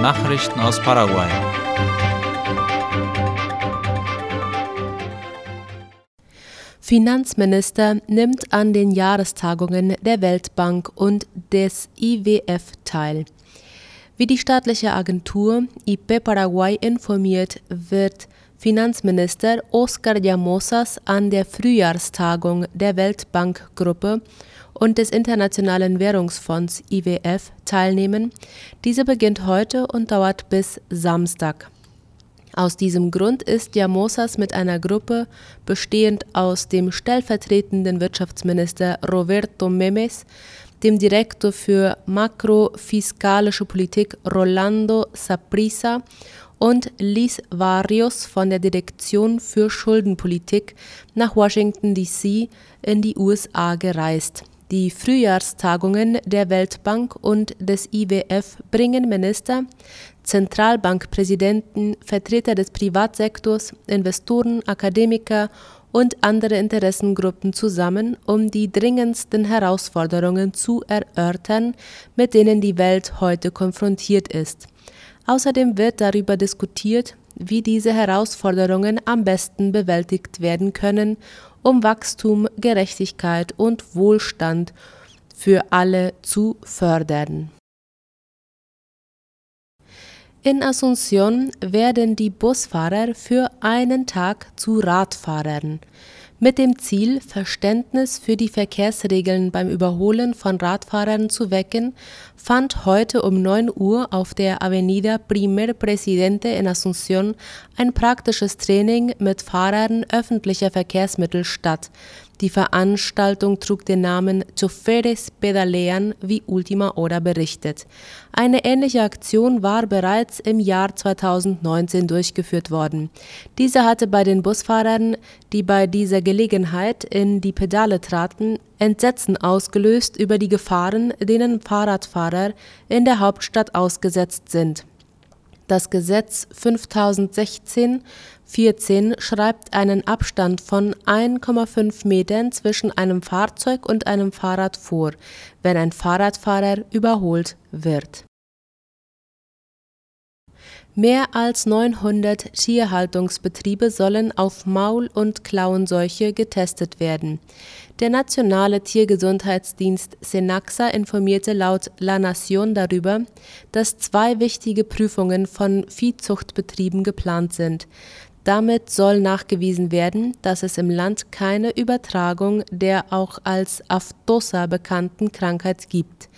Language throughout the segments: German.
Nachrichten aus Paraguay. Finanzminister nimmt an den Jahrestagungen der Weltbank und des IWF teil. Wie die staatliche Agentur IP Paraguay informiert, wird Finanzminister Oscar Llamosas an der Frühjahrstagung der Weltbankgruppe und des Internationalen Währungsfonds IWF teilnehmen. Diese beginnt heute und dauert bis Samstag. Aus diesem Grund ist Llamosas mit einer Gruppe bestehend aus dem stellvertretenden Wirtschaftsminister Roberto Memes, dem Direktor für makrofiskalische Politik Rolando Saprissa und Liz Varios von der Direktion für Schuldenpolitik nach Washington, D.C. in die USA gereist. Die Frühjahrstagungen der Weltbank und des IWF bringen Minister, Zentralbankpräsidenten, Vertreter des Privatsektors, Investoren, Akademiker und andere Interessengruppen zusammen, um die dringendsten Herausforderungen zu erörtern, mit denen die Welt heute konfrontiert ist. Außerdem wird darüber diskutiert, wie diese Herausforderungen am besten bewältigt werden können, um Wachstum, Gerechtigkeit und Wohlstand für alle zu fördern. In Asunción werden die Busfahrer für einen Tag zu Radfahrern mit dem Ziel, Verständnis für die Verkehrsregeln beim Überholen von Radfahrern zu wecken, fand heute um 9 Uhr auf der Avenida Primer Presidente in Asunción ein praktisches Training mit Fahrern öffentlicher Verkehrsmittel statt. Die Veranstaltung trug den Namen Choferes Pedalean, wie Ultima Hora berichtet. Eine ähnliche Aktion war bereits im Jahr 2019 durchgeführt worden. Diese hatte bei den Busfahrern, die bei dieser Gelegenheit in die Pedale traten, Entsetzen ausgelöst über die Gefahren, denen Fahrradfahrer in der Hauptstadt ausgesetzt sind. Das Gesetz 5016 14 schreibt einen Abstand von 1,5 Metern zwischen einem Fahrzeug und einem Fahrrad vor, wenn ein Fahrradfahrer überholt wird. Mehr als 900 Tierhaltungsbetriebe sollen auf Maul- und Klauenseuche getestet werden. Der nationale Tiergesundheitsdienst Senaxa informierte laut La Nation darüber, dass zwei wichtige Prüfungen von Viehzuchtbetrieben geplant sind. Damit soll nachgewiesen werden, dass es im Land keine Übertragung der auch als Aftosa bekannten Krankheit gibt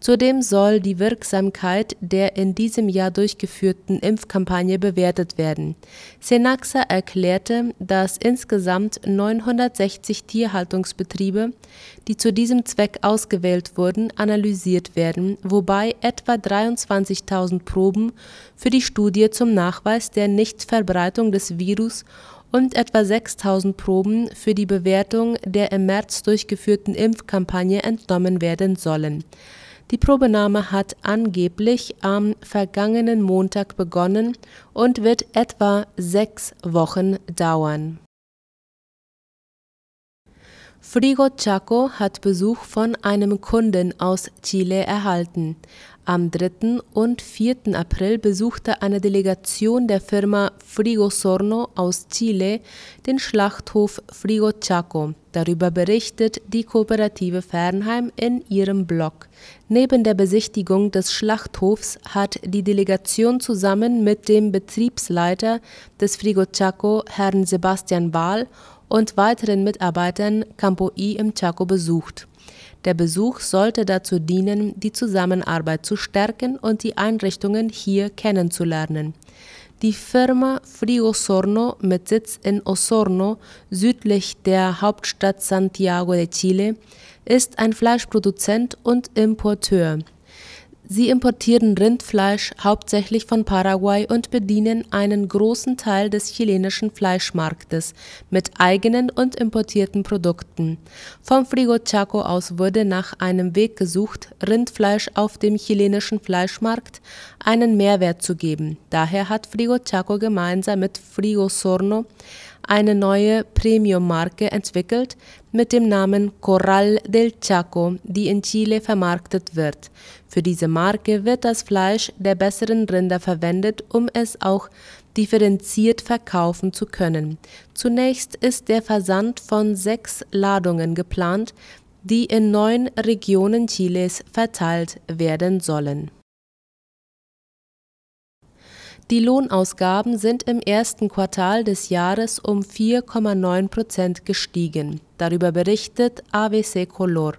Zudem soll die Wirksamkeit der in diesem Jahr durchgeführten Impfkampagne bewertet werden. Senaxa erklärte, dass insgesamt 960 Tierhaltungsbetriebe, die zu diesem Zweck ausgewählt wurden, analysiert werden, wobei etwa 23.000 Proben für die Studie zum Nachweis der Nichtverbreitung des Virus und etwa 6000 Proben für die Bewertung der im März durchgeführten Impfkampagne entnommen werden sollen die Probenahme hat angeblich am vergangenen Montag begonnen und wird etwa sechs Wochen dauern. Frigo Chaco hat Besuch von einem Kunden aus Chile erhalten. Am 3. und 4. April besuchte eine Delegation der Firma Frigo Sorno aus Chile den Schlachthof Frigo Chaco. Darüber berichtet die Kooperative Fernheim in ihrem Blog. Neben der Besichtigung des Schlachthofs hat die Delegation zusammen mit dem Betriebsleiter des Frigo Chaco, Herrn Sebastian Wahl, und weiteren Mitarbeitern Campo I im Chaco besucht. Der Besuch sollte dazu dienen, die Zusammenarbeit zu stärken und die Einrichtungen hier kennenzulernen. Die Firma Frigo Sorno mit Sitz in Osorno, südlich der Hauptstadt Santiago de Chile, ist ein Fleischproduzent und Importeur. Sie importieren Rindfleisch hauptsächlich von Paraguay und bedienen einen großen Teil des chilenischen Fleischmarktes mit eigenen und importierten Produkten. Vom Frigo Chaco aus wurde nach einem Weg gesucht, Rindfleisch auf dem chilenischen Fleischmarkt einen Mehrwert zu geben. Daher hat Frigo Chaco gemeinsam mit Frigo Sorno eine neue Premium-Marke entwickelt mit dem Namen Corral del Chaco, die in Chile vermarktet wird. Für diese Marke wird das Fleisch der besseren Rinder verwendet, um es auch differenziert verkaufen zu können. Zunächst ist der Versand von sechs Ladungen geplant, die in neun Regionen Chiles verteilt werden sollen. Die Lohnausgaben sind im ersten Quartal des Jahres um 4,9 Prozent gestiegen. Darüber berichtet AVC Color.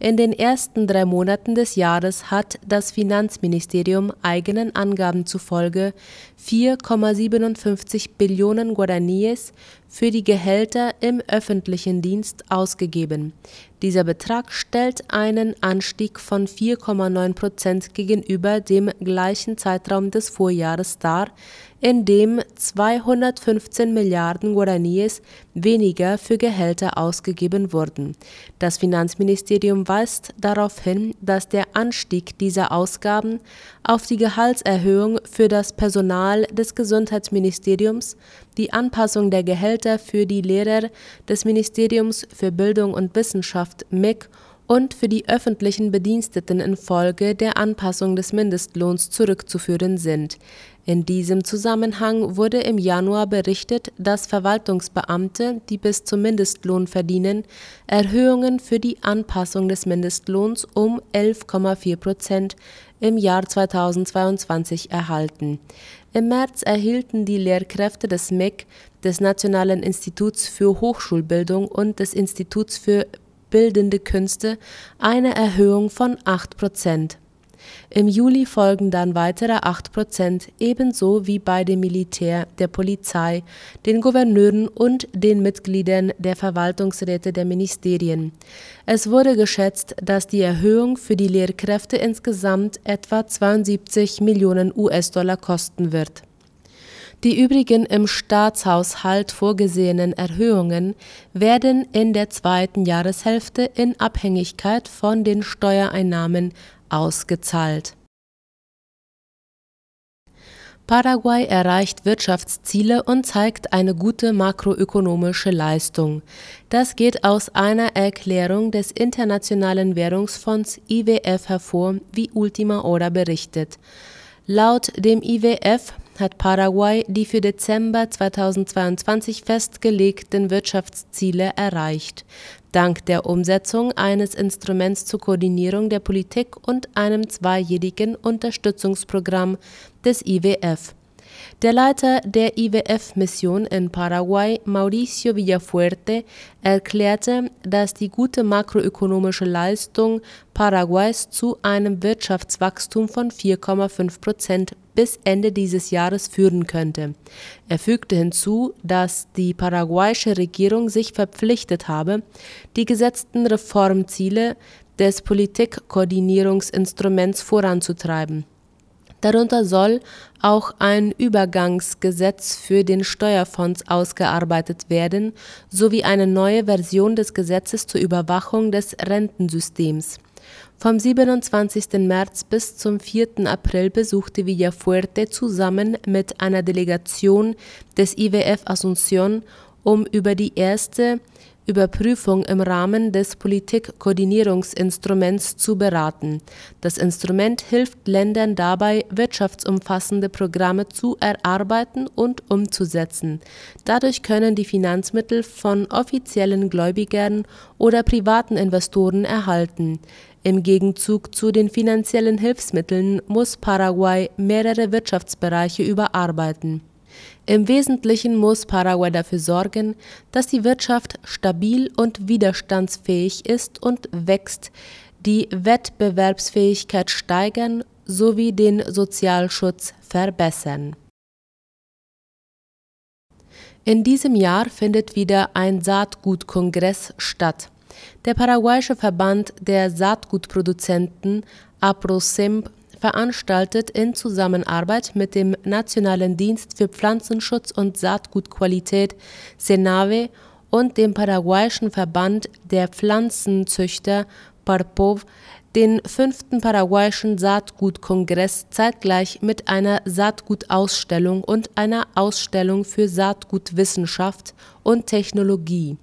In den ersten drei Monaten des Jahres hat das Finanzministerium eigenen Angaben zufolge 4,57 Billionen Guaraníes für die Gehälter im öffentlichen Dienst ausgegeben. Dieser Betrag stellt einen Anstieg von 4,9 Prozent gegenüber dem gleichen Zeitraum des Vorjahres dar, in dem 215 Milliarden Guaraníes weniger für Gehälter ausgegeben wurden. Das Finanzministerium weist darauf hin, dass der Anstieg dieser Ausgaben auf die Gehaltserhöhung für das Personal des Gesundheitsministeriums, die Anpassung der Gehälter für die Lehrer des Ministeriums für Bildung und Wissenschaft MIG und für die öffentlichen Bediensteten infolge der Anpassung des Mindestlohns zurückzuführen sind. In diesem Zusammenhang wurde im Januar berichtet, dass Verwaltungsbeamte, die bis zum Mindestlohn verdienen, Erhöhungen für die Anpassung des Mindestlohns um 11,4 Prozent im Jahr 2022 erhalten. Im März erhielten die Lehrkräfte des MEC, des Nationalen Instituts für Hochschulbildung und des Instituts für Bildende Künste eine Erhöhung von 8 Prozent. Im Juli folgen dann weitere 8 Prozent, ebenso wie bei dem Militär, der Polizei, den Gouverneuren und den Mitgliedern der Verwaltungsräte der Ministerien. Es wurde geschätzt, dass die Erhöhung für die Lehrkräfte insgesamt etwa 72 Millionen US-Dollar kosten wird die übrigen im Staatshaushalt vorgesehenen Erhöhungen werden in der zweiten Jahreshälfte in Abhängigkeit von den Steuereinnahmen ausgezahlt. Paraguay erreicht Wirtschaftsziele und zeigt eine gute makroökonomische Leistung. Das geht aus einer Erklärung des Internationalen Währungsfonds IWF hervor, wie Ultima Hora berichtet. Laut dem IWF hat Paraguay die für Dezember 2022 festgelegten Wirtschaftsziele erreicht, dank der Umsetzung eines Instruments zur Koordinierung der Politik und einem zweijährigen Unterstützungsprogramm des IWF. Der Leiter der IWF-Mission in Paraguay, Mauricio Villafuerte, erklärte, dass die gute makroökonomische Leistung Paraguays zu einem Wirtschaftswachstum von 4,5 Prozent bis Ende dieses Jahres führen könnte. Er fügte hinzu, dass die paraguayische Regierung sich verpflichtet habe, die gesetzten Reformziele des Politikkoordinierungsinstruments voranzutreiben Darunter soll auch ein Übergangsgesetz für den Steuerfonds ausgearbeitet werden sowie eine neue Version des Gesetzes zur Überwachung des Rentensystems. Vom 27. März bis zum 4. April besuchte Villafuerte zusammen mit einer Delegation des IWF Asunción, um über die erste Überprüfung im Rahmen des Politikkoordinierungsinstruments zu beraten. Das Instrument hilft Ländern dabei, wirtschaftsumfassende Programme zu erarbeiten und umzusetzen. Dadurch können die Finanzmittel von offiziellen Gläubigern oder privaten Investoren erhalten. Im Gegenzug zu den finanziellen Hilfsmitteln muss Paraguay mehrere Wirtschaftsbereiche überarbeiten im Wesentlichen muss Paraguay dafür sorgen, dass die Wirtschaft stabil und widerstandsfähig ist und wächst, die Wettbewerbsfähigkeit steigern sowie den Sozialschutz verbessern. In diesem Jahr findet wieder ein Saatgutkongress statt. Der paraguayische Verband der Saatgutproduzenten APROSIMP veranstaltet in Zusammenarbeit mit dem Nationalen Dienst für Pflanzenschutz und Saatgutqualität SENAVE und dem paraguayischen Verband der Pflanzenzüchter PARPOV den fünften paraguayischen Saatgutkongress zeitgleich mit einer Saatgutausstellung und einer Ausstellung für Saatgutwissenschaft und Technologie.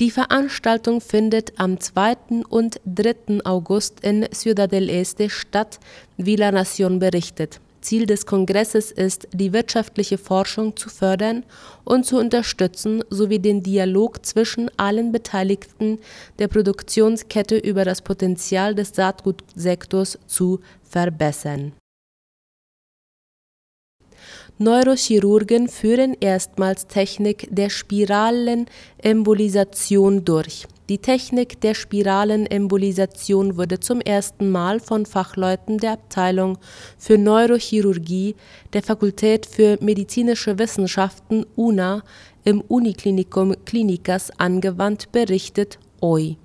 Die Veranstaltung findet am 2. und 3. August in Ciudad del Este statt, wie La Nación berichtet. Ziel des Kongresses ist, die wirtschaftliche Forschung zu fördern und zu unterstützen sowie den Dialog zwischen allen Beteiligten der Produktionskette über das Potenzial des Saatgutsektors zu verbessern. Neurochirurgen führen erstmals Technik der Spiralenembolisation durch die Technik der Spiralenembolisation wurde zum ersten Mal von Fachleuten der Abteilung für Neurochirurgie der Fakultät für Medizinische Wissenschaften (UNA) im Uniklinikum Klinikas angewandt berichtet OI.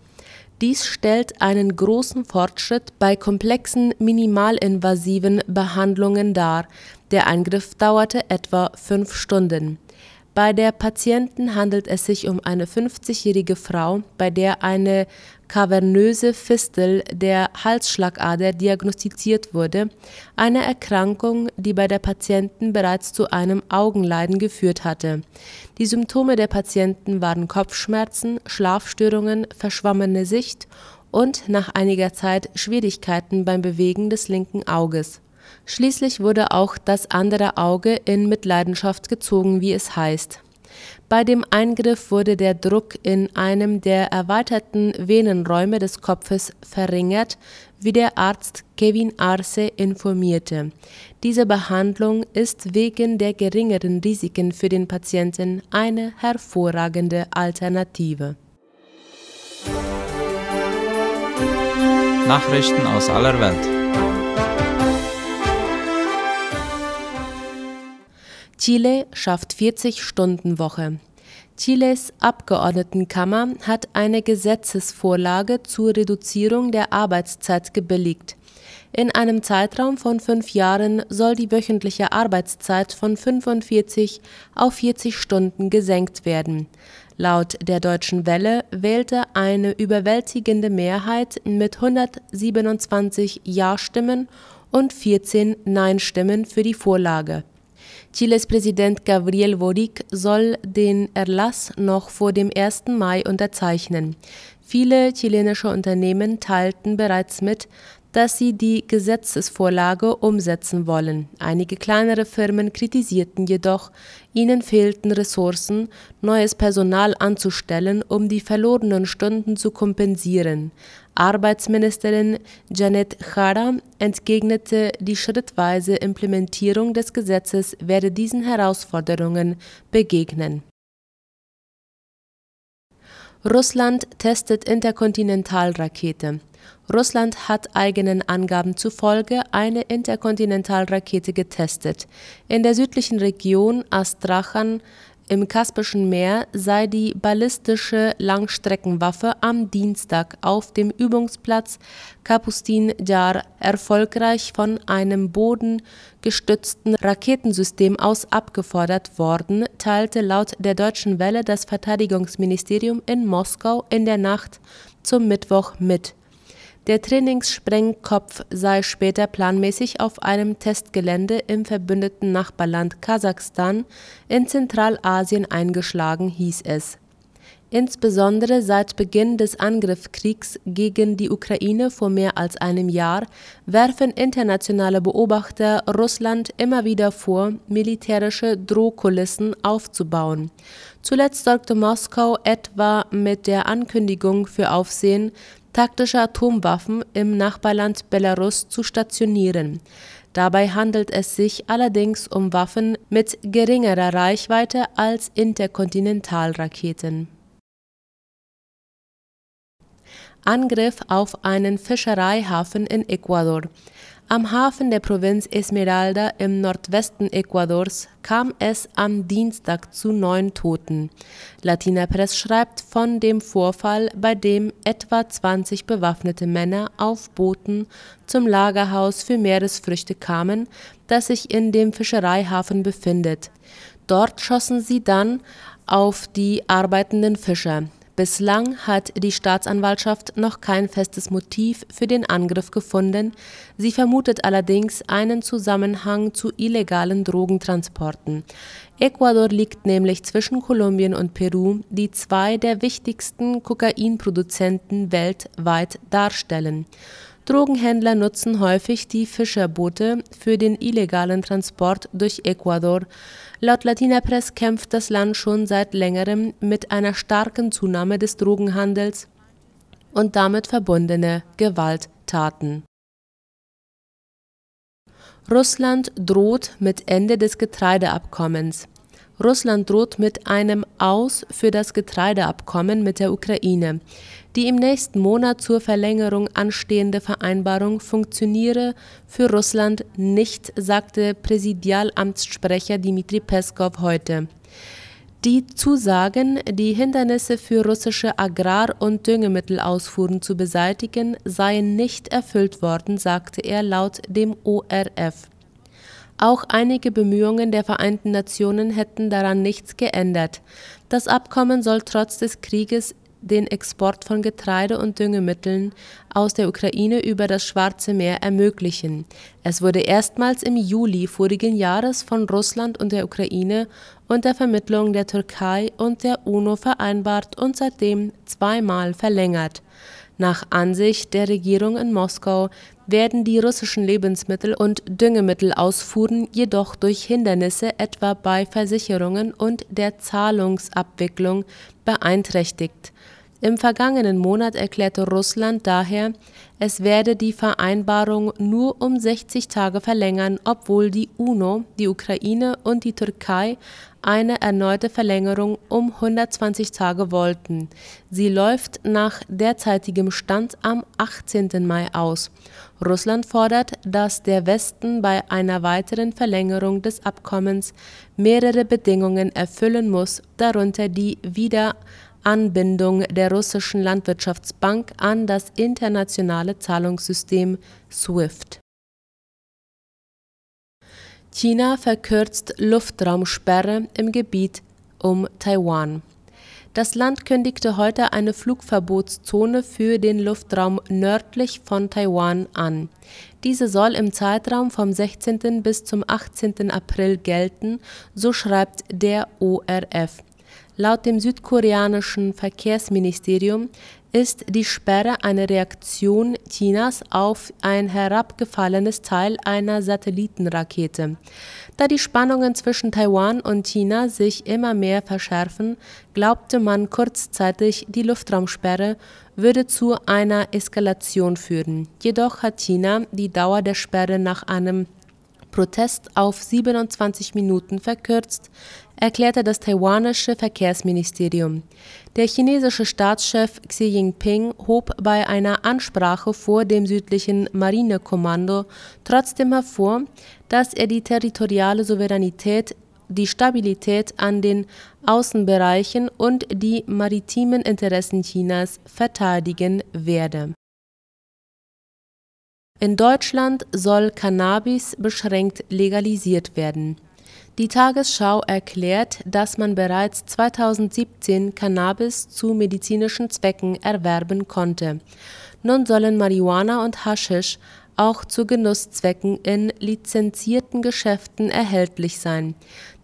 Dies stellt einen großen Fortschritt bei komplexen minimalinvasiven Behandlungen dar, der Eingriff dauerte etwa fünf Stunden bei der Patienten handelt es sich um eine 50-jährige Frau, bei der eine kavernöse Fistel der Halsschlagader diagnostiziert wurde, eine Erkrankung, die bei der Patienten bereits zu einem Augenleiden geführt hatte. Die Symptome der Patienten waren Kopfschmerzen, Schlafstörungen, verschwommene Sicht und nach einiger Zeit Schwierigkeiten beim Bewegen des linken Auges Schließlich wurde auch das andere Auge in Mitleidenschaft gezogen, wie es heißt. Bei dem Eingriff wurde der Druck in einem der erweiterten Venenräume des Kopfes verringert, wie der Arzt Kevin Arce informierte. Diese Behandlung ist wegen der geringeren Risiken für den Patienten eine hervorragende Alternative. Nachrichten aus aller Welt. Chile schafft 40-Stunden-Woche. Chiles Abgeordnetenkammer hat eine Gesetzesvorlage zur Reduzierung der Arbeitszeit gebilligt. In einem Zeitraum von fünf Jahren soll die wöchentliche Arbeitszeit von 45 auf 40 Stunden gesenkt werden. Laut der Deutschen Welle wählte eine überwältigende Mehrheit mit 127 Ja-Stimmen und 14 Nein-Stimmen für die Vorlage. Chiles Präsident Gabriel Boric soll den Erlass noch vor dem 1. Mai unterzeichnen. Viele chilenische Unternehmen teilten bereits mit, dass sie die Gesetzesvorlage umsetzen wollen. Einige kleinere Firmen kritisierten jedoch, ihnen fehlten Ressourcen, neues Personal anzustellen, um die verlorenen Stunden zu kompensieren. Arbeitsministerin Janet Jara entgegnete, die schrittweise Implementierung des Gesetzes werde diesen Herausforderungen begegnen. Russland testet Interkontinentalrakete. Russland hat eigenen Angaben zufolge eine Interkontinentalrakete getestet. In der südlichen Region Astrachan im Kaspischen Meer sei die ballistische Langstreckenwaffe am Dienstag auf dem Übungsplatz Kapustin Jar erfolgreich von einem bodengestützten Raketensystem aus abgefordert worden, teilte laut der Deutschen Welle das Verteidigungsministerium in Moskau in der Nacht zum Mittwoch mit der Trainingssprengkopf sei später planmäßig auf einem Testgelände im verbündeten Nachbarland Kasachstan in Zentralasien eingeschlagen, hieß es. Insbesondere seit Beginn des Angriffskriegs gegen die Ukraine vor mehr als einem Jahr werfen internationale Beobachter Russland immer wieder vor, militärische Drohkulissen aufzubauen. Zuletzt sorgte Moskau etwa mit der Ankündigung für Aufsehen, taktische Atomwaffen im Nachbarland Belarus zu stationieren. Dabei handelt es sich allerdings um Waffen mit geringerer Reichweite als Interkontinentalraketen. Angriff auf einen Fischereihafen in Ecuador. Am Hafen der Provinz Esmeralda im Nordwesten Ecuadors kam es am Dienstag zu neun Toten. Latina Press schreibt von dem Vorfall, bei dem etwa 20 bewaffnete Männer auf Booten zum Lagerhaus für Meeresfrüchte kamen, das sich in dem Fischereihafen befindet. Dort schossen sie dann auf die arbeitenden Fischer. Bislang hat die Staatsanwaltschaft noch kein festes Motiv für den Angriff gefunden, sie vermutet allerdings einen Zusammenhang zu illegalen Drogentransporten. Ecuador liegt nämlich zwischen Kolumbien und Peru, die zwei der wichtigsten Kokainproduzenten weltweit darstellen. Drogenhändler nutzen häufig die Fischerboote für den illegalen Transport durch Ecuador. Laut Latina Press kämpft das Land schon seit längerem mit einer starken Zunahme des Drogenhandels und damit verbundene Gewalttaten. Russland droht mit Ende des Getreideabkommens. Russland droht mit einem Aus für das Getreideabkommen mit der Ukraine. Die im nächsten Monat zur Verlängerung anstehende Vereinbarung funktioniere für Russland nicht, sagte Präsidialamtssprecher Dmitri Peskov heute. Die Zusagen, die Hindernisse für russische Agrar- und Düngemittelausfuhren zu beseitigen, seien nicht erfüllt worden, sagte er laut dem ORF. Auch einige Bemühungen der Vereinten Nationen hätten daran nichts geändert. Das Abkommen soll trotz des Krieges den Export von Getreide und Düngemitteln aus der Ukraine über das Schwarze Meer ermöglichen. Es wurde erstmals im Juli vorigen Jahres von Russland und der Ukraine unter Vermittlung der Türkei und der UNO vereinbart und seitdem zweimal verlängert. Nach Ansicht der Regierung in Moskau werden die russischen Lebensmittel- und Düngemittelausfuhren jedoch durch Hindernisse etwa bei Versicherungen und der Zahlungsabwicklung beeinträchtigt. Im vergangenen Monat erklärte Russland daher, es werde die Vereinbarung nur um 60 Tage verlängern, obwohl die UNO, die Ukraine und die Türkei eine erneute Verlängerung um 120 Tage wollten. Sie läuft nach derzeitigem Stand am 18. Mai aus. Russland fordert, dass der Westen bei einer weiteren Verlängerung des Abkommens mehrere Bedingungen erfüllen muss, darunter die Wieder Anbindung der russischen Landwirtschaftsbank an das internationale Zahlungssystem SWIFT. China verkürzt Luftraumsperre im Gebiet um Taiwan. Das Land kündigte heute eine Flugverbotszone für den Luftraum nördlich von Taiwan an. Diese soll im Zeitraum vom 16. bis zum 18. April gelten, so schreibt der ORF. Laut dem südkoreanischen Verkehrsministerium ist die Sperre eine Reaktion Chinas auf ein herabgefallenes Teil einer Satellitenrakete. Da die Spannungen zwischen Taiwan und China sich immer mehr verschärfen, glaubte man kurzzeitig, die Luftraumsperre würde zu einer Eskalation führen. Jedoch hat China die Dauer der Sperre nach einem Protest auf 27 Minuten verkürzt, erklärte das taiwanische Verkehrsministerium. Der chinesische Staatschef Xi Jinping hob bei einer Ansprache vor dem südlichen Marinekommando trotzdem hervor, dass er die territoriale Souveränität, die Stabilität an den Außenbereichen und die maritimen Interessen Chinas verteidigen werde. In Deutschland soll Cannabis beschränkt legalisiert werden die Tagesschau erklärt, dass man bereits 2017 Cannabis zu medizinischen Zwecken erwerben konnte. Nun sollen Marihuana und Haschisch auch zu Genusszwecken in lizenzierten Geschäften erhältlich sein.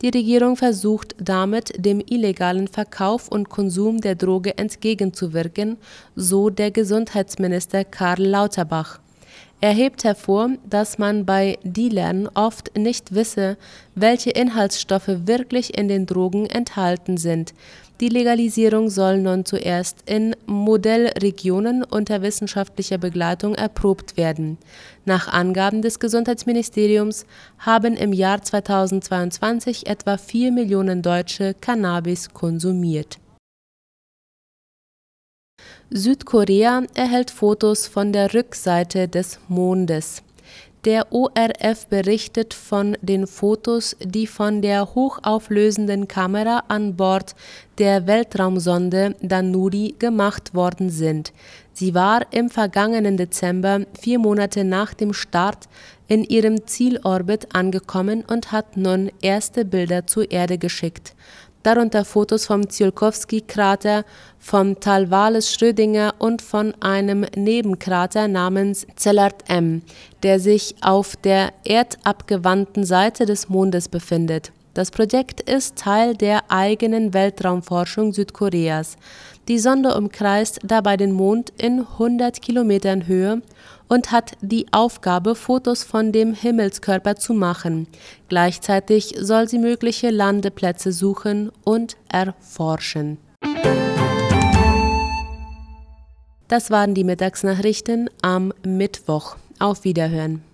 Die Regierung versucht damit, dem illegalen Verkauf und Konsum der Droge entgegenzuwirken, so der Gesundheitsminister Karl Lauterbach. Er hebt hervor, dass man bei Dealern oft nicht wisse, welche Inhaltsstoffe wirklich in den Drogen enthalten sind. Die Legalisierung soll nun zuerst in Modellregionen unter wissenschaftlicher Begleitung erprobt werden. Nach Angaben des Gesundheitsministeriums haben im Jahr 2022 etwa 4 Millionen Deutsche Cannabis konsumiert Südkorea erhält Fotos von der Rückseite des Mondes. Der ORF berichtet von den Fotos, die von der hochauflösenden Kamera an Bord der Weltraumsonde Danuri gemacht worden sind. Sie war im vergangenen Dezember, vier Monate nach dem Start, in ihrem Zielorbit angekommen und hat nun erste Bilder zur Erde geschickt. Darunter Fotos vom Tsiolkovsky-Krater, vom Tal Wales-Schrödinger und von einem Nebenkrater namens Zellert M, der sich auf der erdabgewandten Seite des Mondes befindet. Das Projekt ist Teil der eigenen Weltraumforschung Südkoreas. Die Sonde umkreist dabei den Mond in 100 Kilometern Höhe und hat die Aufgabe, Fotos von dem Himmelskörper zu machen. Gleichzeitig soll sie mögliche Landeplätze suchen und erforschen. Das waren die Mittagsnachrichten am Mittwoch. Auf Wiederhören.